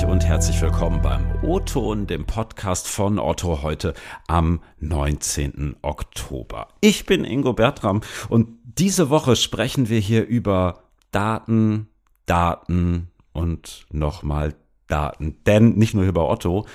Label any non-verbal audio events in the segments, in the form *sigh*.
euch und herzlich willkommen beim O-Ton, dem Podcast von Otto heute am 19. Oktober. Ich bin Ingo Bertram und diese Woche sprechen wir hier über Daten, Daten und nochmal Daten. Denn nicht nur über Otto,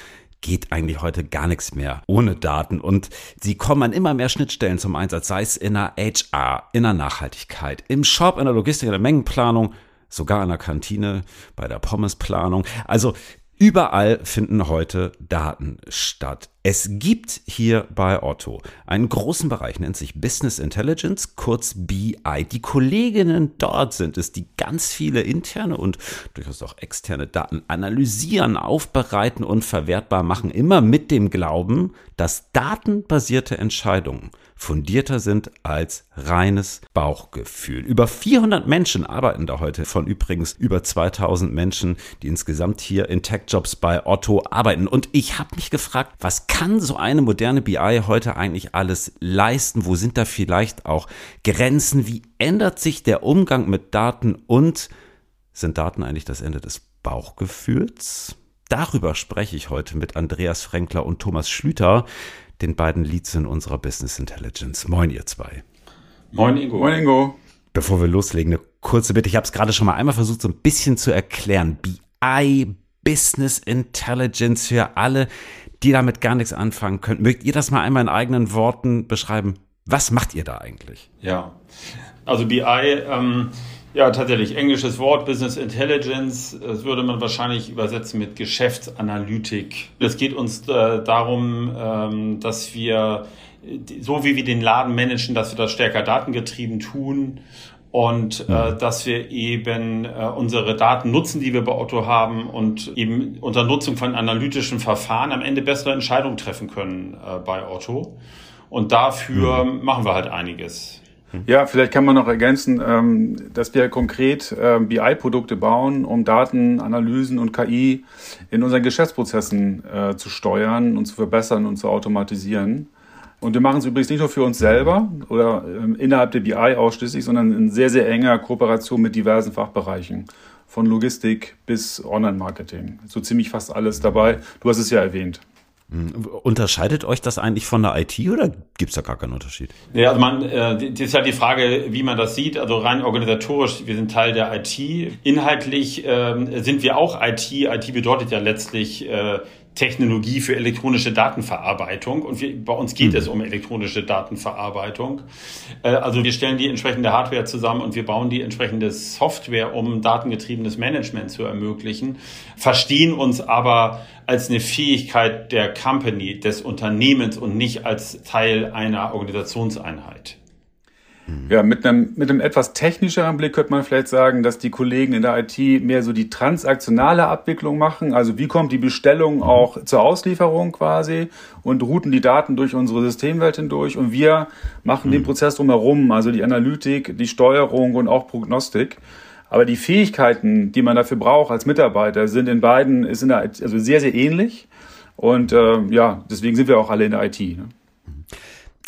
geht eigentlich heute gar nichts mehr ohne Daten und sie kommen an immer mehr Schnittstellen zum Einsatz, sei es in der HR, in der Nachhaltigkeit, im Shop, in der Logistik, in der Mengenplanung, sogar in der Kantine, bei der Pommesplanung. Also Überall finden heute Daten statt. Es gibt hier bei Otto einen großen Bereich, nennt sich Business Intelligence, kurz BI. Die Kolleginnen dort sind es, die ganz viele interne und durchaus auch externe Daten analysieren, aufbereiten und verwertbar machen, immer mit dem Glauben, dass datenbasierte Entscheidungen fundierter sind als reines Bauchgefühl. Über 400 Menschen arbeiten da heute, von übrigens über 2000 Menschen, die insgesamt hier in Tech-Jobs bei Otto arbeiten. Und ich habe mich gefragt, was kann so eine moderne BI heute eigentlich alles leisten? Wo sind da vielleicht auch Grenzen? Wie ändert sich der Umgang mit Daten? Und sind Daten eigentlich das Ende des Bauchgefühls? Darüber spreche ich heute mit Andreas Frenkler und Thomas Schlüter den beiden Leads in unserer Business Intelligence. Moin, ihr zwei. Moin, Ingo. Moin, Ingo. Bevor wir loslegen, eine kurze Bitte. Ich habe es gerade schon mal einmal versucht, so ein bisschen zu erklären. BI, Business Intelligence für alle, die damit gar nichts anfangen können. Mögt ihr das mal einmal in eigenen Worten beschreiben? Was macht ihr da eigentlich? Ja, also BI ähm, ja, tatsächlich. Englisches Wort, Business Intelligence. Das würde man wahrscheinlich übersetzen mit Geschäftsanalytik. Es geht uns äh, darum, ähm, dass wir, so wie wir den Laden managen, dass wir das stärker datengetrieben tun und äh, dass wir eben äh, unsere Daten nutzen, die wir bei Otto haben und eben unter Nutzung von analytischen Verfahren am Ende bessere Entscheidungen treffen können äh, bei Otto. Und dafür mhm. machen wir halt einiges. Ja, vielleicht kann man noch ergänzen, ähm, dass wir konkret ähm, BI-Produkte bauen, um Daten, Analysen und KI in unseren Geschäftsprozessen äh, zu steuern und zu verbessern und zu automatisieren. Und wir machen es übrigens nicht nur für uns selber oder ähm, innerhalb der BI ausschließlich, sondern in sehr, sehr enger Kooperation mit diversen Fachbereichen. Von Logistik bis Online-Marketing. So ziemlich fast alles dabei. Du hast es ja erwähnt. Hm, unterscheidet euch das eigentlich von der IT oder gibt es da gar keinen Unterschied? Ja, also man, äh, das ist halt die Frage, wie man das sieht. Also rein organisatorisch, wir sind Teil der IT. Inhaltlich äh, sind wir auch IT. IT bedeutet ja letztlich äh, Technologie für elektronische Datenverarbeitung und wir, bei uns geht mhm. es um elektronische Datenverarbeitung. Äh, also wir stellen die entsprechende Hardware zusammen und wir bauen die entsprechende Software, um datengetriebenes Management zu ermöglichen, verstehen uns aber als eine Fähigkeit der Company, des Unternehmens und nicht als Teil einer Organisationseinheit. Mhm. Ja, mit einem, mit einem etwas technischeren Blick könnte man vielleicht sagen, dass die Kollegen in der IT mehr so die transaktionale Abwicklung machen. Also wie kommt die Bestellung mhm. auch zur Auslieferung quasi und routen die Daten durch unsere Systemwelt hindurch und wir machen mhm. den Prozess drumherum, also die Analytik, die Steuerung und auch Prognostik. Aber die Fähigkeiten, die man dafür braucht als Mitarbeiter, sind in beiden, ist in der IT, also sehr, sehr ähnlich. Und äh, ja, deswegen sind wir auch alle in der IT. Ne?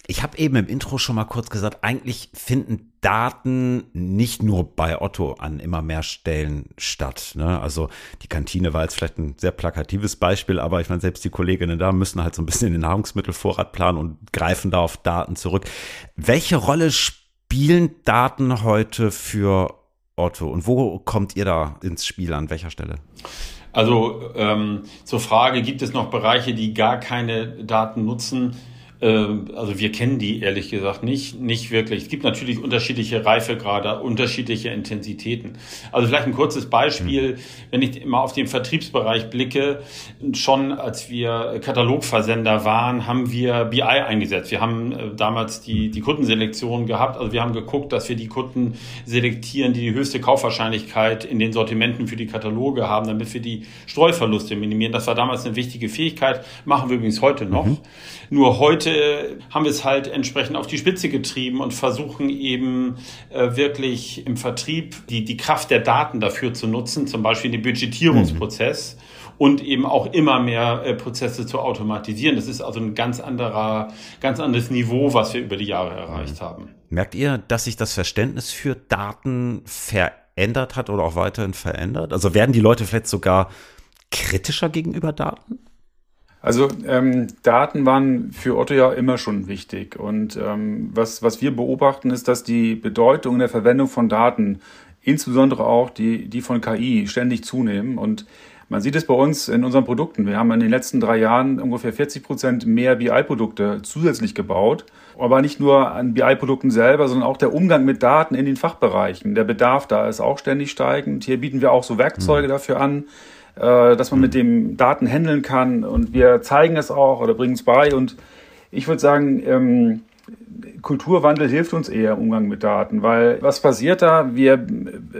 Ich habe eben im Intro schon mal kurz gesagt, eigentlich finden Daten nicht nur bei Otto an immer mehr Stellen statt. Ne? Also die Kantine war jetzt vielleicht ein sehr plakatives Beispiel, aber ich meine, selbst die Kolleginnen da müssen halt so ein bisschen den Nahrungsmittelvorrat planen und greifen da auf Daten zurück. Welche Rolle spielen Daten heute für Otto und wo kommt ihr da ins Spiel an welcher Stelle? Also ähm, zur Frage, gibt es noch Bereiche, die gar keine Daten nutzen? Ähm, also wir kennen die ehrlich gesagt nicht, nicht wirklich. Es gibt natürlich unterschiedliche Reifegrade, unterschiedliche Intensitäten. Also vielleicht ein kurzes Beispiel, mhm. wenn ich mal auf den Vertriebsbereich blicke, schon als wir Katalogversender waren, haben wir BI eingesetzt. Wir haben äh, damals die, die Kundenselektion gehabt. Also wir haben geguckt, dass wir die Kunden selektieren, die die höchste Kaufwahrscheinlichkeit in den Sortimenten für die Kataloge haben, damit wir die Streuverluste minimieren. Das war damals eine wichtige Fähigkeit, machen wir übrigens heute noch. Mhm. Nur heute haben wir es halt entsprechend auf die Spitze getrieben und versuchen eben äh, wirklich im Vertrieb die, die Kraft der Daten dafür zu nutzen, zum Beispiel den Budgetierungsprozess. Mhm. Und eben auch immer mehr äh, Prozesse zu automatisieren. Das ist also ein ganz anderer, ganz anderes Niveau, was wir über die Jahre erreicht haben. Merkt ihr, dass sich das Verständnis für Daten verändert hat oder auch weiterhin verändert? Also werden die Leute vielleicht sogar kritischer gegenüber Daten? Also ähm, Daten waren für Otto ja immer schon wichtig. Und ähm, was, was wir beobachten, ist, dass die Bedeutung in der Verwendung von Daten, insbesondere auch die, die von KI, ständig zunehmen. Und man sieht es bei uns in unseren Produkten. Wir haben in den letzten drei Jahren ungefähr 40 Prozent mehr BI-Produkte zusätzlich gebaut. Aber nicht nur an BI-Produkten selber, sondern auch der Umgang mit Daten in den Fachbereichen. Der Bedarf da ist auch ständig steigend. Hier bieten wir auch so Werkzeuge mhm. dafür an, dass man mit dem Daten handeln kann. Und wir zeigen es auch oder bringen es bei. Und ich würde sagen, ähm, Kulturwandel hilft uns eher im Umgang mit Daten, weil was passiert da? Wir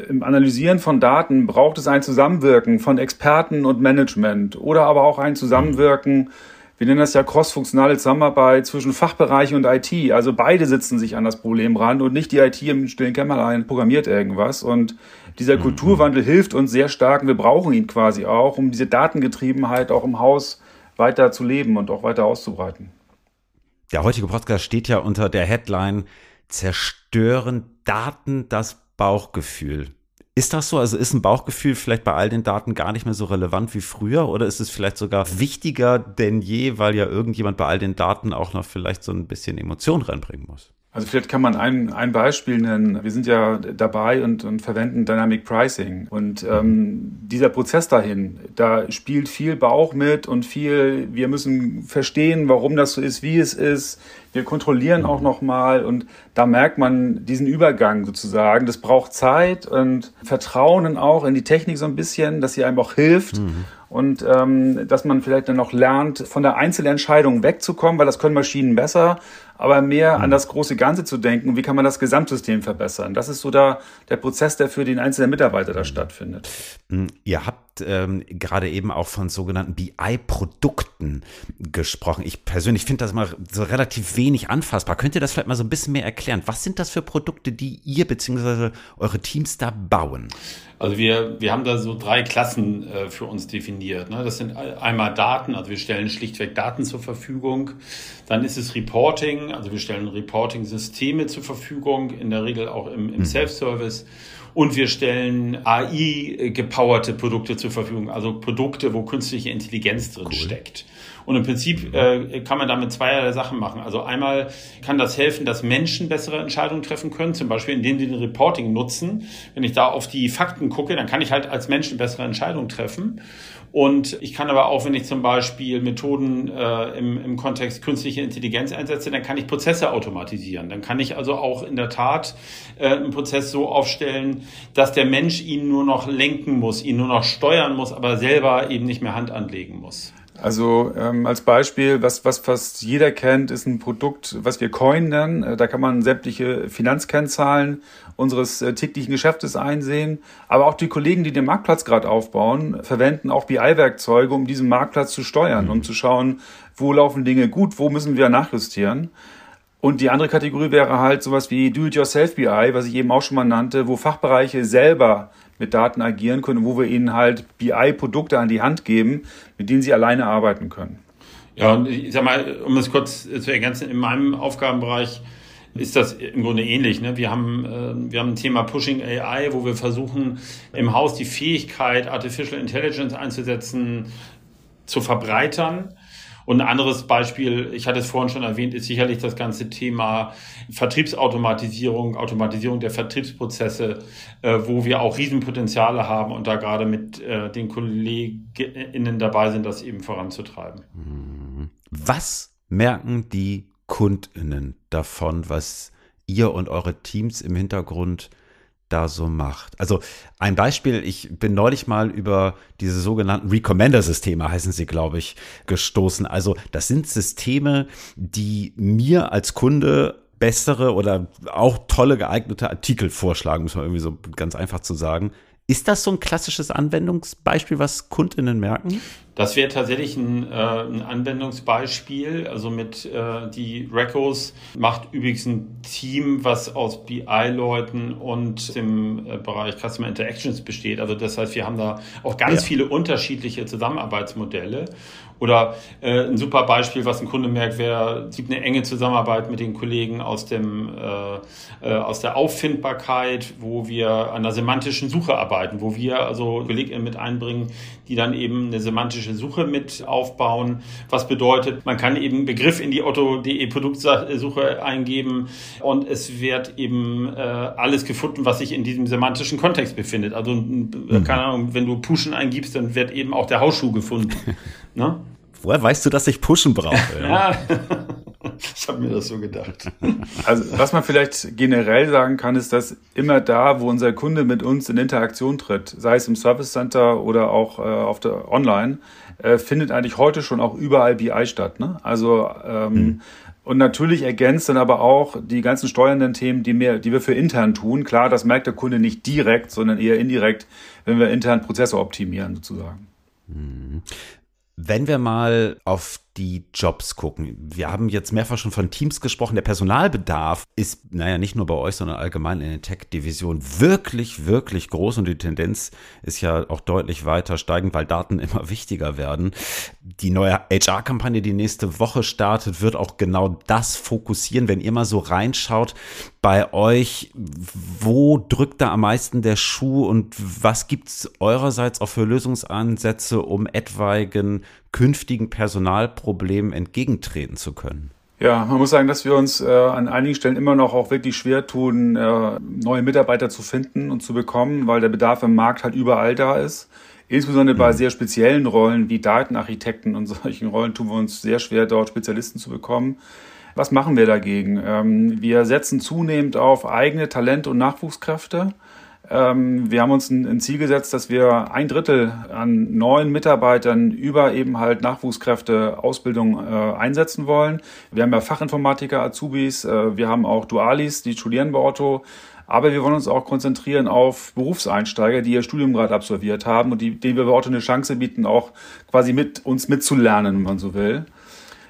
im Analysieren von Daten braucht es ein Zusammenwirken von Experten und Management oder aber auch ein Zusammenwirken, wir nennen das ja crossfunktionale Zusammenarbeit zwischen Fachbereich und IT. Also beide sitzen sich an das Problem ran und nicht die IT im stillen Kämmerlein programmiert irgendwas. Und dieser mhm. Kulturwandel hilft uns sehr stark und wir brauchen ihn quasi auch, um diese Datengetriebenheit auch im Haus weiter zu leben und auch weiter auszubreiten. Der heutige Podcast steht ja unter der Headline Zerstören Daten das Bauchgefühl. Ist das so? Also ist ein Bauchgefühl vielleicht bei all den Daten gar nicht mehr so relevant wie früher oder ist es vielleicht sogar wichtiger denn je, weil ja irgendjemand bei all den Daten auch noch vielleicht so ein bisschen Emotion reinbringen muss? Also vielleicht kann man ein, ein Beispiel nennen. Wir sind ja dabei und, und verwenden Dynamic Pricing. Und ähm, dieser Prozess dahin, da spielt viel Bauch mit und viel, wir müssen verstehen, warum das so ist, wie es ist. Wir kontrollieren auch nochmal und da merkt man diesen Übergang sozusagen. Das braucht Zeit und Vertrauen auch in die Technik so ein bisschen, dass sie einem auch hilft. Mhm und ähm, dass man vielleicht dann noch lernt, von der Einzelentscheidung wegzukommen, weil das können Maschinen besser, aber mehr mhm. an das große Ganze zu denken wie kann man das Gesamtsystem verbessern. Das ist so da der Prozess, der für den einzelnen Mitarbeiter da stattfindet. Mhm. Ihr habt ähm, gerade eben auch von sogenannten BI-Produkten gesprochen. Ich persönlich finde das mal so relativ wenig anfassbar. Könnt ihr das vielleicht mal so ein bisschen mehr erklären? Was sind das für Produkte, die ihr bzw. eure Teams da bauen? Also wir, wir haben da so drei Klassen äh, für uns definiert. Ne? Das sind einmal Daten, also wir stellen schlichtweg Daten zur Verfügung. Dann ist es Reporting, also wir stellen Reporting-Systeme zur Verfügung, in der Regel auch im, im mhm. Und wir stellen AI-gepowerte Produkte zur Verfügung, also Produkte, wo künstliche Intelligenz drin cool. steckt. Und im Prinzip äh, kann man damit zweierlei Sachen machen. Also einmal kann das helfen, dass Menschen bessere Entscheidungen treffen können, zum Beispiel indem sie den Reporting nutzen. Wenn ich da auf die Fakten gucke, dann kann ich halt als Mensch eine bessere Entscheidung treffen. Und ich kann aber auch, wenn ich zum Beispiel Methoden äh, im, im Kontext künstliche Intelligenz einsetze, dann kann ich Prozesse automatisieren. Dann kann ich also auch in der Tat äh, einen Prozess so aufstellen, dass der Mensch ihn nur noch lenken muss, ihn nur noch steuern muss, aber selber eben nicht mehr Hand anlegen muss. Also ähm, als Beispiel, was, was fast jeder kennt, ist ein Produkt, was wir Coin nennen. Äh, da kann man sämtliche Finanzkennzahlen unseres äh, täglichen Geschäftes einsehen. Aber auch die Kollegen, die den Marktplatz gerade aufbauen, verwenden auch BI-Werkzeuge, um diesen Marktplatz zu steuern, mhm. um zu schauen, wo laufen Dinge gut, wo müssen wir nachjustieren. Und die andere Kategorie wäre halt sowas wie Do-it-yourself BI, was ich eben auch schon mal nannte, wo Fachbereiche selber mit Daten agieren können, wo wir ihnen halt BI-Produkte an die Hand geben, mit denen sie alleine arbeiten können. Ja, und ich sag mal, um es kurz zu ergänzen, in meinem Aufgabenbereich ist das im Grunde ähnlich. Ne? Wir, haben, äh, wir haben ein Thema Pushing AI, wo wir versuchen, im Haus die Fähigkeit, Artificial Intelligence einzusetzen, zu verbreitern und ein anderes Beispiel, ich hatte es vorhin schon erwähnt, ist sicherlich das ganze Thema Vertriebsautomatisierung, Automatisierung der Vertriebsprozesse, äh, wo wir auch Riesenpotenziale haben und da gerade mit äh, den KollegInnen dabei sind, das eben voranzutreiben. Was merken die KundInnen davon, was ihr und eure Teams im Hintergrund da so macht. Also ein Beispiel, ich bin neulich mal über diese sogenannten Recommender-Systeme, heißen sie, glaube ich, gestoßen. Also das sind Systeme, die mir als Kunde bessere oder auch tolle geeignete Artikel vorschlagen, muss man irgendwie so ganz einfach zu sagen. Ist das so ein klassisches Anwendungsbeispiel, was KundInnen merken? Das wäre tatsächlich ein, äh, ein, Anwendungsbeispiel. Also mit äh, die Recos macht übrigens ein Team, was aus BI-Leuten und dem äh, Bereich Customer Interactions besteht. Also das heißt, wir haben da auch ganz ja. viele unterschiedliche Zusammenarbeitsmodelle. Oder äh, ein super Beispiel, was ein Kunde merkt, wäre, es gibt eine enge Zusammenarbeit mit den Kollegen aus, dem, äh, äh, aus der Auffindbarkeit, wo wir an der semantischen Suche arbeiten, wo wir also Kolleginnen mit einbringen, die dann eben eine semantische Suche mit aufbauen. Was bedeutet, man kann eben Begriff in die Otto.de Produktsuche eingeben und es wird eben äh, alles gefunden, was sich in diesem semantischen Kontext befindet. Also, mhm. keine Ahnung, wenn du Pushen eingibst, dann wird eben auch der Hausschuh gefunden. *laughs* ne? Woher weißt du, dass ich Pushen brauche? Ja. *laughs* *laughs* ich habe mir das so gedacht. Also was man vielleicht generell sagen kann, ist, dass immer da, wo unser Kunde mit uns in Interaktion tritt, sei es im Service Center oder auch äh, auf der Online, äh, findet eigentlich heute schon auch überall BI statt. Ne? Also ähm, mhm. Und natürlich ergänzt dann aber auch die ganzen steuernden Themen, die, mehr, die wir für intern tun. Klar, das merkt der Kunde nicht direkt, sondern eher indirekt, wenn wir intern Prozesse optimieren sozusagen. Mhm. Wenn wir mal auf die Jobs gucken. Wir haben jetzt mehrfach schon von Teams gesprochen. Der Personalbedarf ist, naja, nicht nur bei euch, sondern allgemein in der Tech-Division wirklich, wirklich groß und die Tendenz ist ja auch deutlich weiter steigend, weil Daten immer wichtiger werden. Die neue HR-Kampagne, die nächste Woche startet, wird auch genau das fokussieren. Wenn ihr mal so reinschaut bei euch, wo drückt da am meisten der Schuh und was gibt es eurerseits auch für Lösungsansätze, um etwaigen künftigen Personalproblemen entgegentreten zu können? Ja, man muss sagen, dass wir uns äh, an einigen Stellen immer noch auch wirklich schwer tun, äh, neue Mitarbeiter zu finden und zu bekommen, weil der Bedarf im Markt halt überall da ist. Insbesondere mhm. bei sehr speziellen Rollen wie Datenarchitekten und *laughs* solchen Rollen tun wir uns sehr schwer, dort Spezialisten zu bekommen. Was machen wir dagegen? Ähm, wir setzen zunehmend auf eigene Talente und Nachwuchskräfte. Ähm, wir haben uns ein, ein, Ziel gesetzt, dass wir ein Drittel an neuen Mitarbeitern über eben halt Nachwuchskräfte Ausbildung äh, einsetzen wollen. Wir haben ja Fachinformatiker, Azubis, äh, wir haben auch Dualis, die studieren bei Otto. Aber wir wollen uns auch konzentrieren auf Berufseinsteiger, die ihr Studium gerade absolviert haben und die, denen wir bei Otto eine Chance bieten, auch quasi mit uns mitzulernen, wenn man so will.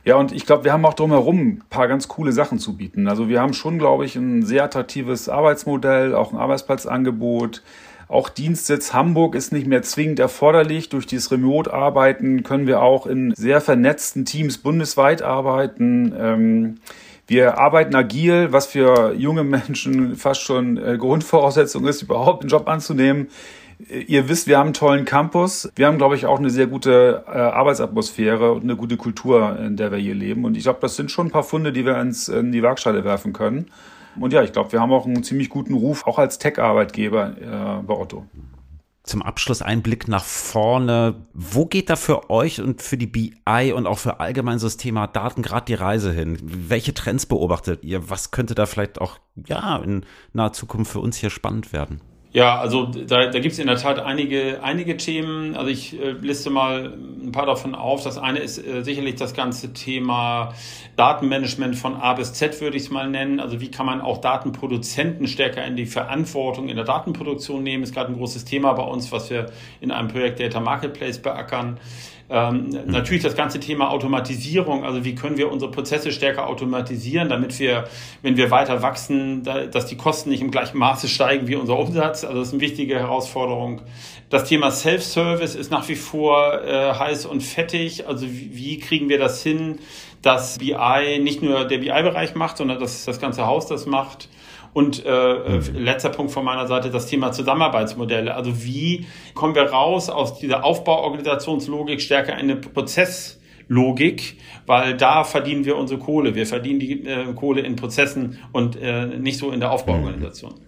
Ja, und ich glaube, wir haben auch drumherum ein paar ganz coole Sachen zu bieten. Also wir haben schon, glaube ich, ein sehr attraktives Arbeitsmodell, auch ein Arbeitsplatzangebot. Auch Dienstsitz Hamburg ist nicht mehr zwingend erforderlich. Durch dieses Remote-Arbeiten können wir auch in sehr vernetzten Teams bundesweit arbeiten. Ähm, wir arbeiten agil, was für junge Menschen fast schon äh, Grundvoraussetzung ist, überhaupt einen Job anzunehmen. Ihr wisst, wir haben einen tollen Campus. Wir haben, glaube ich, auch eine sehr gute äh, Arbeitsatmosphäre und eine gute Kultur, in der wir hier leben. Und ich glaube, das sind schon ein paar Funde, die wir ins, in die Waagschale werfen können. Und ja, ich glaube, wir haben auch einen ziemlich guten Ruf, auch als Tech-Arbeitgeber äh, bei Otto. Zum Abschluss ein Blick nach vorne. Wo geht da für euch und für die BI und auch für allgemein das Thema Daten gerade die Reise hin? Welche Trends beobachtet ihr? Was könnte da vielleicht auch ja in naher Zukunft für uns hier spannend werden? Ja, also da, da gibt es in der Tat einige, einige Themen. Also ich äh, liste mal ein paar davon auf. Das eine ist äh, sicherlich das ganze Thema Datenmanagement von A bis Z, würde ich es mal nennen. Also wie kann man auch Datenproduzenten stärker in die Verantwortung in der Datenproduktion nehmen? Ist gerade ein großes Thema bei uns, was wir in einem Projekt Data Marketplace beackern. Ähm, mhm. Natürlich das ganze Thema Automatisierung, also wie können wir unsere Prozesse stärker automatisieren, damit wir, wenn wir weiter wachsen, da, dass die Kosten nicht im gleichen Maße steigen wie unser Umsatz. Also das ist eine wichtige Herausforderung. Das Thema Self-Service ist nach wie vor äh, heiß und fettig. Also wie, wie kriegen wir das hin, dass BI nicht nur der BI-Bereich macht, sondern dass das ganze Haus das macht. Und äh, mhm. letzter Punkt von meiner Seite, das Thema Zusammenarbeitsmodelle. Also wie kommen wir raus aus dieser Aufbauorganisationslogik stärker in eine Prozesslogik, weil da verdienen wir unsere Kohle. Wir verdienen die äh, Kohle in Prozessen und äh, nicht so in der Aufbauorganisation. Mhm.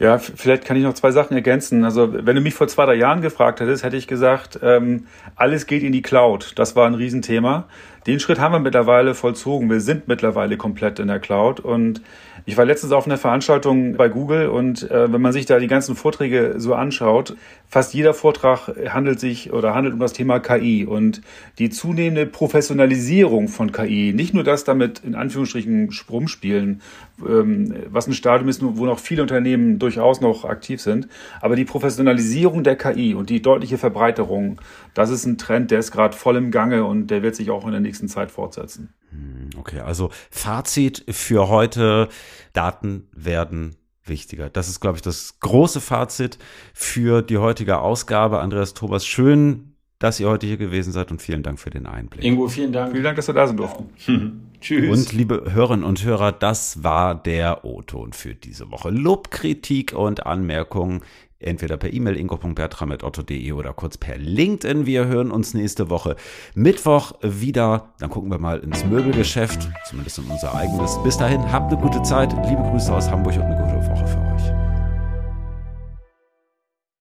Ja, vielleicht kann ich noch zwei Sachen ergänzen. Also wenn du mich vor zwei, drei Jahren gefragt hättest, hätte ich gesagt, ähm, alles geht in die Cloud. Das war ein Riesenthema. Den Schritt haben wir mittlerweile vollzogen. Wir sind mittlerweile komplett in der Cloud. Und ich war letztens auf einer Veranstaltung bei Google und äh, wenn man sich da die ganzen Vorträge so anschaut, fast jeder Vortrag handelt sich oder handelt um das Thema KI und die zunehmende Professionalisierung von KI. Nicht nur das damit in Anführungsstrichen Sprung spielen, ähm, was ein Stadium ist, wo noch viele Unternehmen durchaus noch aktiv sind, aber die Professionalisierung der KI und die deutliche Verbreiterung, das ist ein Trend, der ist gerade voll im Gange und der wird sich auch in der nächsten Zeit fortsetzen. Hm, okay, also Fazit für heute, Daten werden wichtiger. Das ist, glaube ich, das große Fazit für die heutige Ausgabe. Andreas Thomas, schön, dass ihr heute hier gewesen seid und vielen Dank für den Einblick. Ingo, vielen Dank. Vielen Dank, dass wir da sind durften. *laughs* Tschüss. Und liebe Hörerinnen und Hörer, das war der O-Ton für diese Woche. Lob, Kritik und Anmerkungen entweder per E-Mail ingo.bertram.otto.de oder kurz per LinkedIn. Wir hören uns nächste Woche Mittwoch wieder. Dann gucken wir mal ins Möbelgeschäft, zumindest in unser eigenes. Bis dahin, habt eine gute Zeit. Liebe Grüße aus Hamburg und eine gute Woche für euch.